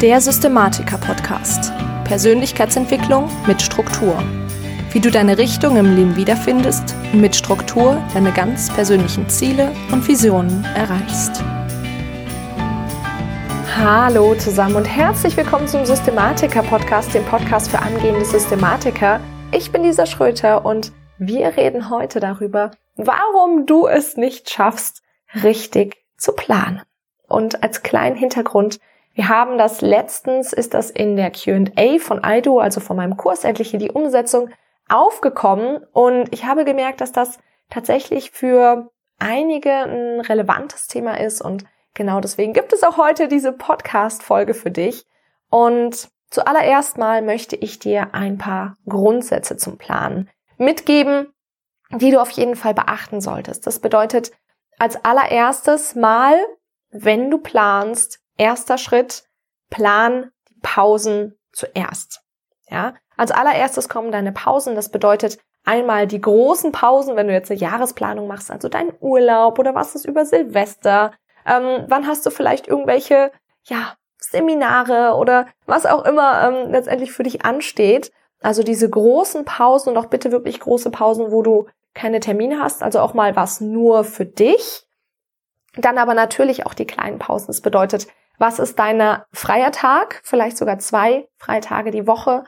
Der Systematiker-Podcast. Persönlichkeitsentwicklung mit Struktur. Wie du deine Richtung im Leben wiederfindest und mit Struktur deine ganz persönlichen Ziele und Visionen erreichst. Hallo zusammen und herzlich willkommen zum Systematiker-Podcast, dem Podcast für angehende Systematiker. Ich bin Lisa Schröter und wir reden heute darüber, warum du es nicht schaffst, richtig zu planen. Und als kleinen Hintergrund, wir haben das letztens, ist das in der Q&A von IDO, also von meinem Kurs Endlich in die Umsetzung, aufgekommen und ich habe gemerkt, dass das tatsächlich für einige ein relevantes Thema ist und genau deswegen gibt es auch heute diese Podcast-Folge für dich. Und zuallererst mal möchte ich dir ein paar Grundsätze zum Planen mitgeben, die du auf jeden Fall beachten solltest. Das bedeutet als allererstes mal, wenn du planst, Erster Schritt, plan die Pausen zuerst. Ja, als allererstes kommen deine Pausen. Das bedeutet einmal die großen Pausen, wenn du jetzt eine Jahresplanung machst, also dein Urlaub oder was ist über Silvester. Ähm, wann hast du vielleicht irgendwelche, ja, Seminare oder was auch immer ähm, letztendlich für dich ansteht. Also diese großen Pausen und auch bitte wirklich große Pausen, wo du keine Termine hast, also auch mal was nur für dich. Dann aber natürlich auch die kleinen Pausen. Das bedeutet, was ist dein freier Tag, vielleicht sogar zwei Freitage die Woche.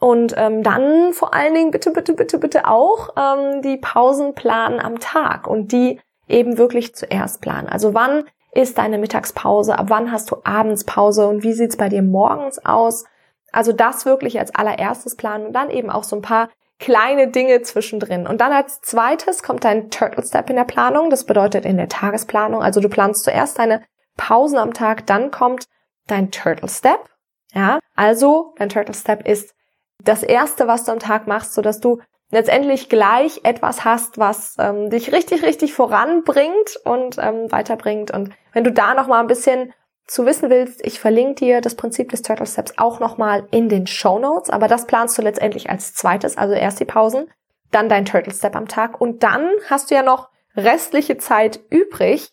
Und ähm, dann vor allen Dingen bitte, bitte, bitte, bitte auch ähm, die Pausen planen am Tag und die eben wirklich zuerst planen. Also wann ist deine Mittagspause, ab wann hast du Abendspause und wie sieht's bei dir morgens aus? Also das wirklich als allererstes planen und dann eben auch so ein paar kleine Dinge zwischendrin. Und dann als zweites kommt dein Turtle Step in der Planung. Das bedeutet in der Tagesplanung. Also du planst zuerst deine Pausen am Tag, dann kommt dein Turtle Step. Ja, also dein Turtle Step ist das erste, was du am Tag machst, so dass du letztendlich gleich etwas hast, was ähm, dich richtig, richtig voranbringt und ähm, weiterbringt. Und wenn du da noch mal ein bisschen zu wissen willst, ich verlinke dir das Prinzip des Turtle Steps auch noch mal in den Show Notes. Aber das planst du letztendlich als zweites, also erst die Pausen, dann dein Turtle Step am Tag und dann hast du ja noch restliche Zeit übrig,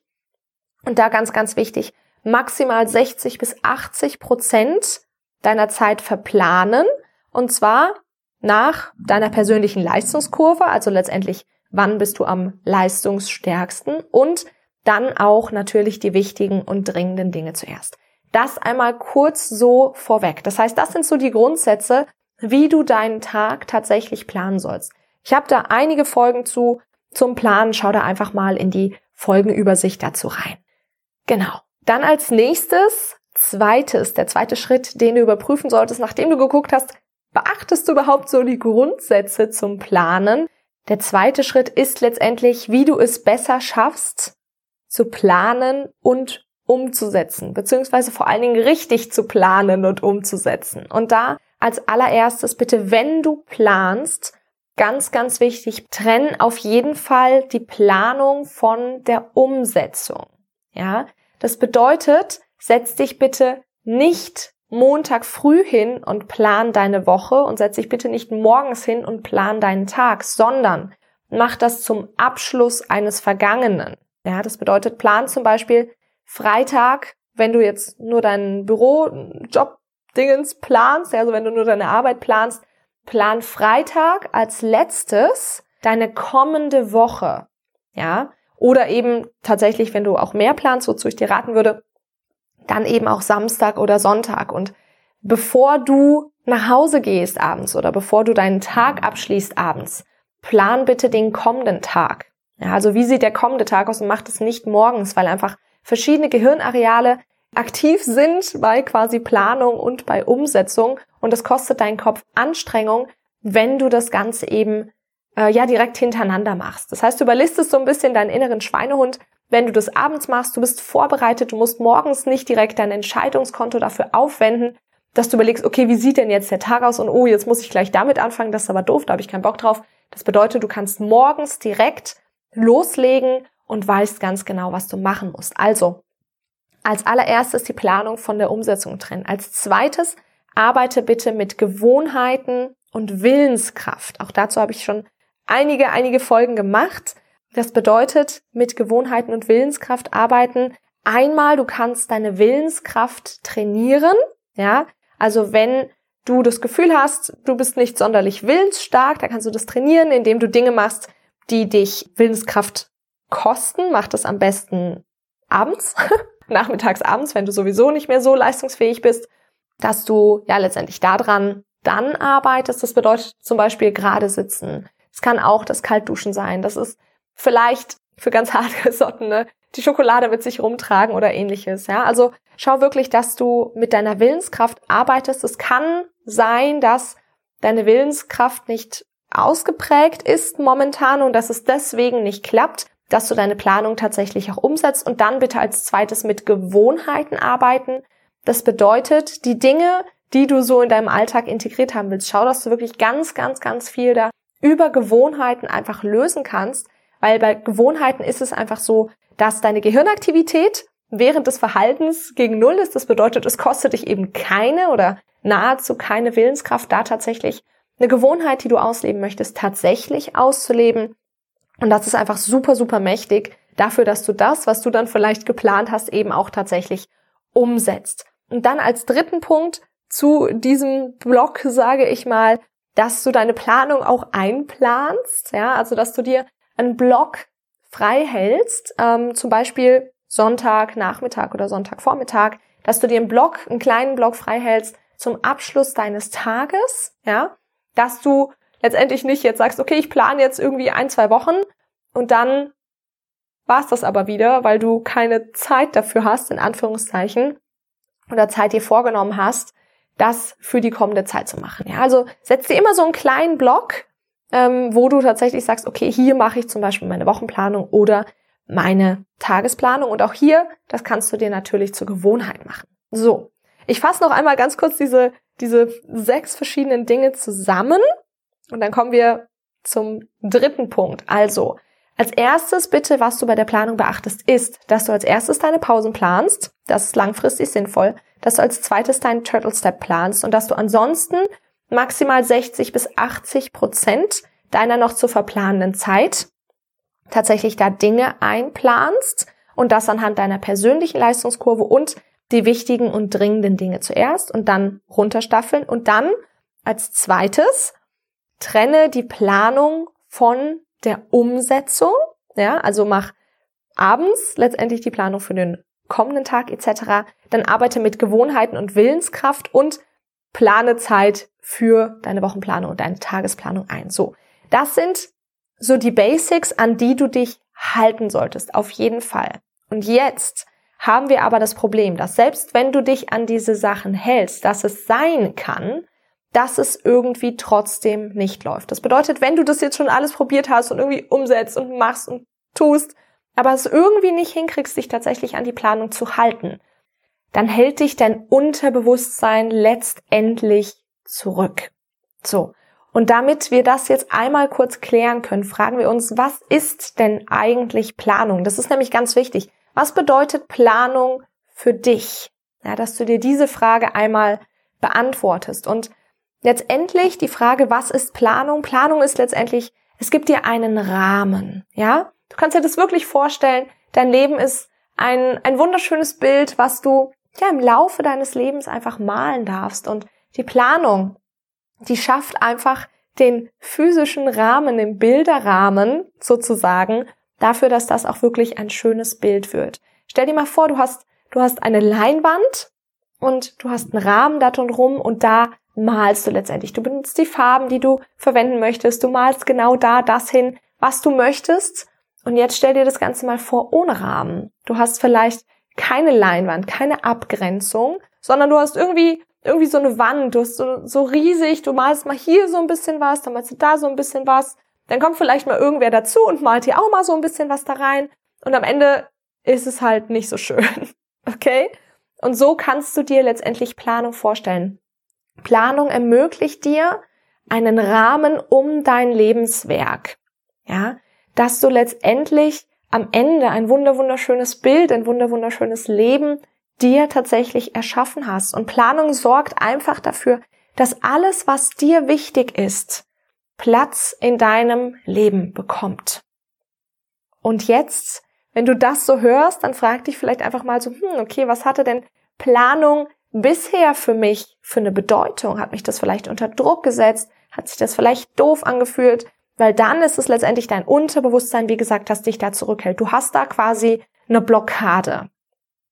und da ganz, ganz wichtig, maximal 60 bis 80 Prozent deiner Zeit verplanen. Und zwar nach deiner persönlichen Leistungskurve, also letztendlich, wann bist du am leistungsstärksten und dann auch natürlich die wichtigen und dringenden Dinge zuerst. Das einmal kurz so vorweg. Das heißt, das sind so die Grundsätze, wie du deinen Tag tatsächlich planen sollst. Ich habe da einige Folgen zu zum Planen. Schau da einfach mal in die Folgenübersicht dazu rein. Genau. Dann als nächstes, zweites, der zweite Schritt, den du überprüfen solltest, nachdem du geguckt hast, beachtest du überhaupt so die Grundsätze zum Planen? Der zweite Schritt ist letztendlich, wie du es besser schaffst, zu planen und umzusetzen, beziehungsweise vor allen Dingen richtig zu planen und umzusetzen. Und da als allererstes bitte, wenn du planst, ganz, ganz wichtig, trenn auf jeden Fall die Planung von der Umsetzung. Ja, das bedeutet, setz dich bitte nicht Montag früh hin und plan deine Woche und setz dich bitte nicht morgens hin und plan deinen Tag, sondern mach das zum Abschluss eines Vergangenen. Ja, das bedeutet, plan zum Beispiel Freitag, wenn du jetzt nur deinen Büro, Job, Dingens planst, also wenn du nur deine Arbeit planst, plan Freitag als letztes deine kommende Woche. Ja, oder eben tatsächlich, wenn du auch mehr planst, wozu ich dir raten würde, dann eben auch Samstag oder Sonntag. Und bevor du nach Hause gehst abends oder bevor du deinen Tag abschließt abends, plan bitte den kommenden Tag. Ja, also wie sieht der kommende Tag aus und mach das nicht morgens, weil einfach verschiedene Gehirnareale aktiv sind bei quasi Planung und bei Umsetzung und das kostet deinen Kopf Anstrengung, wenn du das Ganze eben äh, ja direkt hintereinander machst. Das heißt, du überlistest so ein bisschen deinen inneren Schweinehund, wenn du das abends machst, du bist vorbereitet, du musst morgens nicht direkt dein Entscheidungskonto dafür aufwenden, dass du überlegst, okay, wie sieht denn jetzt der Tag aus und oh, jetzt muss ich gleich damit anfangen, das ist aber doof, da habe ich keinen Bock drauf. Das bedeutet, du kannst morgens direkt loslegen und weißt ganz genau, was du machen musst. Also, als allererstes die Planung von der Umsetzung trennen. Als zweites arbeite bitte mit Gewohnheiten und Willenskraft. Auch dazu habe ich schon einige, einige Folgen gemacht. Das bedeutet, mit Gewohnheiten und Willenskraft arbeiten. Einmal, du kannst deine Willenskraft trainieren. Ja, also wenn du das Gefühl hast, du bist nicht sonderlich willensstark, dann kannst du das trainieren, indem du Dinge machst, die dich Willenskraft kosten. Mach das am besten abends, nachmittags abends, wenn du sowieso nicht mehr so leistungsfähig bist, dass du ja letztendlich daran dann arbeitest. Das bedeutet zum Beispiel gerade sitzen. Es kann auch das Kaltduschen sein. Das ist vielleicht für ganz hartgesottene die Schokolade mit sich rumtragen oder ähnliches. Ja, also schau wirklich, dass du mit deiner Willenskraft arbeitest. Es kann sein, dass deine Willenskraft nicht ausgeprägt ist momentan und dass es deswegen nicht klappt, dass du deine Planung tatsächlich auch umsetzt und dann bitte als zweites mit Gewohnheiten arbeiten. Das bedeutet, die Dinge, die du so in deinem Alltag integriert haben willst, schau, dass du wirklich ganz, ganz, ganz viel da über Gewohnheiten einfach lösen kannst, weil bei Gewohnheiten ist es einfach so, dass deine Gehirnaktivität während des Verhaltens gegen Null ist. Das bedeutet, es kostet dich eben keine oder nahezu keine Willenskraft, da tatsächlich eine Gewohnheit, die du ausleben möchtest, tatsächlich auszuleben. Und das ist einfach super, super mächtig dafür, dass du das, was du dann vielleicht geplant hast, eben auch tatsächlich umsetzt. Und dann als dritten Punkt zu diesem Block sage ich mal, dass du deine Planung auch einplanst, ja, also dass du dir einen Block frei hältst, ähm, zum Beispiel Sonntagnachmittag oder Sonntagvormittag, dass du dir einen Block, einen kleinen Block frei hältst zum Abschluss deines Tages, ja, dass du letztendlich nicht jetzt sagst, okay, ich plane jetzt irgendwie ein, zwei Wochen und dann war's das aber wieder, weil du keine Zeit dafür hast, in Anführungszeichen, oder Zeit dir vorgenommen hast, das für die kommende Zeit zu machen. Ja, also setz dir immer so einen kleinen Block, ähm, wo du tatsächlich sagst, okay, hier mache ich zum Beispiel meine Wochenplanung oder meine Tagesplanung. Und auch hier, das kannst du dir natürlich zur Gewohnheit machen. So, ich fasse noch einmal ganz kurz diese, diese sechs verschiedenen Dinge zusammen und dann kommen wir zum dritten Punkt. Also, als erstes bitte, was du bei der Planung beachtest, ist, dass du als erstes deine Pausen planst. Das ist langfristig sinnvoll. Dass du als zweites deinen Turtle Step planst und dass du ansonsten maximal 60 bis 80 Prozent deiner noch zu verplanenden Zeit tatsächlich da Dinge einplanst und das anhand deiner persönlichen Leistungskurve und die wichtigen und dringenden Dinge zuerst und dann runterstaffeln und dann als zweites trenne die Planung von der Umsetzung, ja, also mach abends letztendlich die Planung für den kommenden Tag etc. Dann arbeite mit Gewohnheiten und Willenskraft und plane Zeit für deine Wochenplanung und deine Tagesplanung ein. So, das sind so die Basics, an die du dich halten solltest, auf jeden Fall. Und jetzt haben wir aber das Problem, dass selbst wenn du dich an diese Sachen hältst, dass es sein kann, dass es irgendwie trotzdem nicht läuft. Das bedeutet, wenn du das jetzt schon alles probiert hast und irgendwie umsetzt und machst und tust, aber es irgendwie nicht hinkriegst, dich tatsächlich an die Planung zu halten, dann hält dich dein Unterbewusstsein letztendlich zurück. So. Und damit wir das jetzt einmal kurz klären können, fragen wir uns, was ist denn eigentlich Planung? Das ist nämlich ganz wichtig. Was bedeutet Planung für dich? Ja, dass du dir diese Frage einmal beantwortest. Und letztendlich die Frage, was ist Planung? Planung ist letztendlich, es gibt dir einen Rahmen. Ja, du kannst dir das wirklich vorstellen. Dein Leben ist ein, ein wunderschönes Bild, was du ja im Laufe deines Lebens einfach malen darfst. Und die Planung, die schafft einfach den physischen Rahmen, den Bilderrahmen sozusagen, dafür, dass das auch wirklich ein schönes Bild wird. Stell dir mal vor, du hast, du hast eine Leinwand und du hast einen Rahmen da rum und da malst du letztendlich. Du benutzt die Farben, die du verwenden möchtest. Du malst genau da das hin, was du möchtest. Und jetzt stell dir das Ganze mal vor ohne Rahmen. Du hast vielleicht keine Leinwand, keine Abgrenzung, sondern du hast irgendwie irgendwie so eine Wand, du hast so, so riesig, du malst mal hier so ein bisschen was, dann malst du da so ein bisschen was, dann kommt vielleicht mal irgendwer dazu und malt hier auch mal so ein bisschen was da rein und am Ende ist es halt nicht so schön. Okay? Und so kannst du dir letztendlich Planung vorstellen. Planung ermöglicht dir einen Rahmen um dein Lebenswerk. Ja? Dass du letztendlich am Ende ein wunder wunderschönes Bild, ein wunder wunderschönes Leben dir tatsächlich erschaffen hast. Und Planung sorgt einfach dafür, dass alles, was dir wichtig ist, Platz in deinem Leben bekommt. Und jetzt, wenn du das so hörst, dann frag dich vielleicht einfach mal so, hm, okay, was hatte denn Planung bisher für mich für eine Bedeutung? Hat mich das vielleicht unter Druck gesetzt? Hat sich das vielleicht doof angefühlt? Weil dann ist es letztendlich dein Unterbewusstsein, wie gesagt, das dich da zurückhält. Du hast da quasi eine Blockade.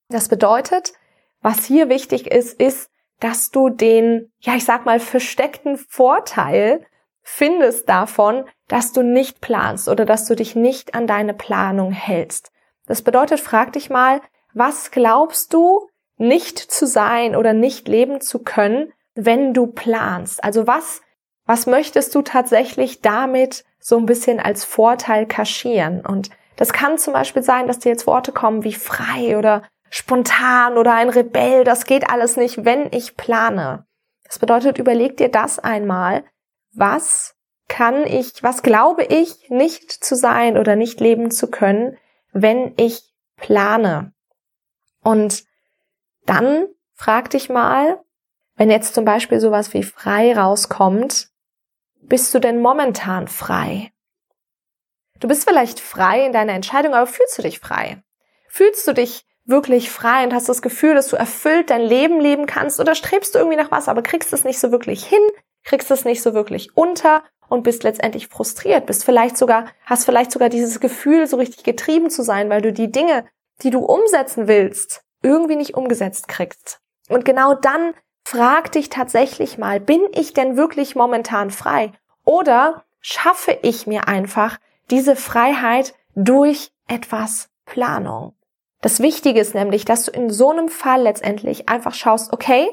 Das bedeutet, was hier wichtig ist, ist, dass du den, ja, ich sag mal, versteckten Vorteil findest davon, dass du nicht planst oder dass du dich nicht an deine Planung hältst. Das bedeutet, frag dich mal, was glaubst du nicht zu sein oder nicht leben zu können, wenn du planst? Also was, was möchtest du tatsächlich damit so ein bisschen als Vorteil kaschieren? Und das kann zum Beispiel sein, dass dir jetzt Worte kommen wie frei oder spontan oder ein Rebell. Das geht alles nicht, wenn ich plane. Das bedeutet, überleg dir das einmal. Was kann ich, was glaube ich nicht zu sein oder nicht leben zu können, wenn ich plane? Und dann frag dich mal, wenn jetzt zum Beispiel sowas wie frei rauskommt, bist du denn momentan frei? Du bist vielleicht frei in deiner Entscheidung, aber fühlst du dich frei? Fühlst du dich wirklich frei und hast das Gefühl, dass du erfüllt dein Leben leben kannst oder strebst du irgendwie nach was, aber kriegst es nicht so wirklich hin, kriegst es nicht so wirklich unter und bist letztendlich frustriert, bist vielleicht sogar, hast vielleicht sogar dieses Gefühl, so richtig getrieben zu sein, weil du die Dinge, die du umsetzen willst, irgendwie nicht umgesetzt kriegst. Und genau dann frag dich tatsächlich mal, bin ich denn wirklich momentan frei? Oder schaffe ich mir einfach diese Freiheit durch etwas Planung? Das Wichtige ist nämlich, dass du in so einem Fall letztendlich einfach schaust, okay,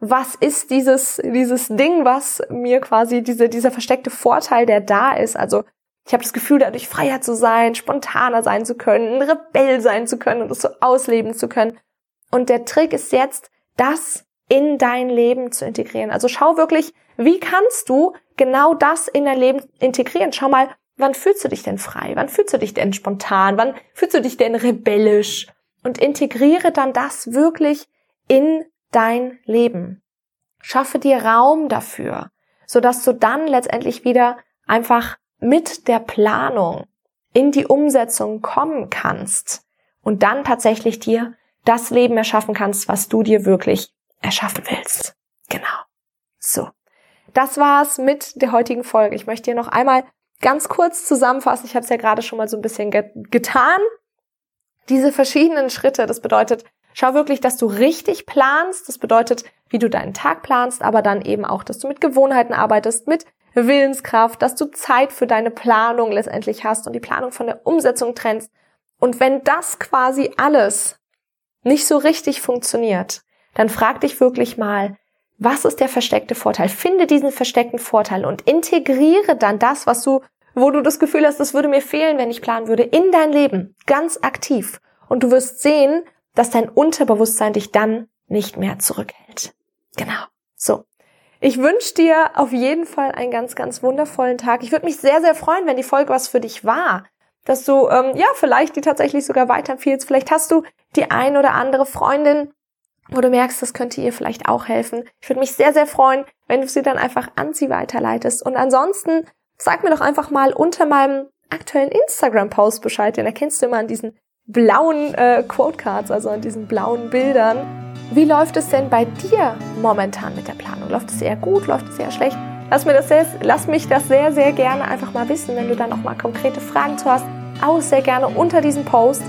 was ist dieses, dieses Ding, was mir quasi diese, dieser versteckte Vorteil, der da ist. Also ich habe das Gefühl, dadurch freier zu sein, spontaner sein zu können, ein Rebell sein zu können und es so ausleben zu können. Und der Trick ist jetzt, das in dein Leben zu integrieren. Also schau wirklich, wie kannst du genau das in dein Leben integrieren? Schau mal, wann fühlst du dich denn frei? Wann fühlst du dich denn spontan? Wann fühlst du dich denn rebellisch? Und integriere dann das wirklich in dein Leben. Schaffe dir Raum dafür, sodass du dann letztendlich wieder einfach mit der Planung in die Umsetzung kommen kannst und dann tatsächlich dir das Leben erschaffen kannst, was du dir wirklich erschaffen willst. Genau. So. Das war's mit der heutigen Folge. Ich möchte dir noch einmal ganz kurz zusammenfassen. Ich habe es ja gerade schon mal so ein bisschen get getan. Diese verschiedenen Schritte, das bedeutet, schau wirklich, dass du richtig planst. Das bedeutet, wie du deinen Tag planst, aber dann eben auch, dass du mit Gewohnheiten arbeitest, mit Willenskraft, dass du Zeit für deine Planung letztendlich hast und die Planung von der Umsetzung trennst. Und wenn das quasi alles nicht so richtig funktioniert, dann frag dich wirklich mal, was ist der versteckte Vorteil? Finde diesen versteckten Vorteil und integriere dann das, was du, wo du das Gefühl hast, das würde mir fehlen, wenn ich planen würde, in dein Leben, ganz aktiv. Und du wirst sehen, dass dein Unterbewusstsein dich dann nicht mehr zurückhält. Genau. So. Ich wünsche dir auf jeden Fall einen ganz, ganz wundervollen Tag. Ich würde mich sehr, sehr freuen, wenn die Folge was für dich war. Dass du, ähm, ja, vielleicht die tatsächlich sogar weiterempfiehlst. Vielleicht hast du die ein oder andere Freundin, wo du merkst, das könnte ihr vielleicht auch helfen. Ich würde mich sehr, sehr freuen, wenn du sie dann einfach an sie weiterleitest. Und ansonsten sag mir doch einfach mal unter meinem aktuellen Instagram-Post Bescheid, den erkennst du immer an diesen blauen äh, Quote-Cards, also an diesen blauen Bildern. Wie läuft es denn bei dir momentan mit der Planung? Läuft es eher gut? Läuft es eher schlecht? Lass, mir das sehr, lass mich das sehr, sehr gerne einfach mal wissen, wenn du da noch mal konkrete Fragen zu hast. Auch sehr gerne unter diesem Post.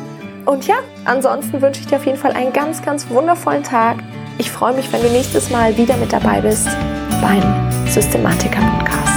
Und ja, ansonsten wünsche ich dir auf jeden Fall einen ganz, ganz wundervollen Tag. Ich freue mich, wenn du nächstes Mal wieder mit dabei bist beim Systematiker Podcast.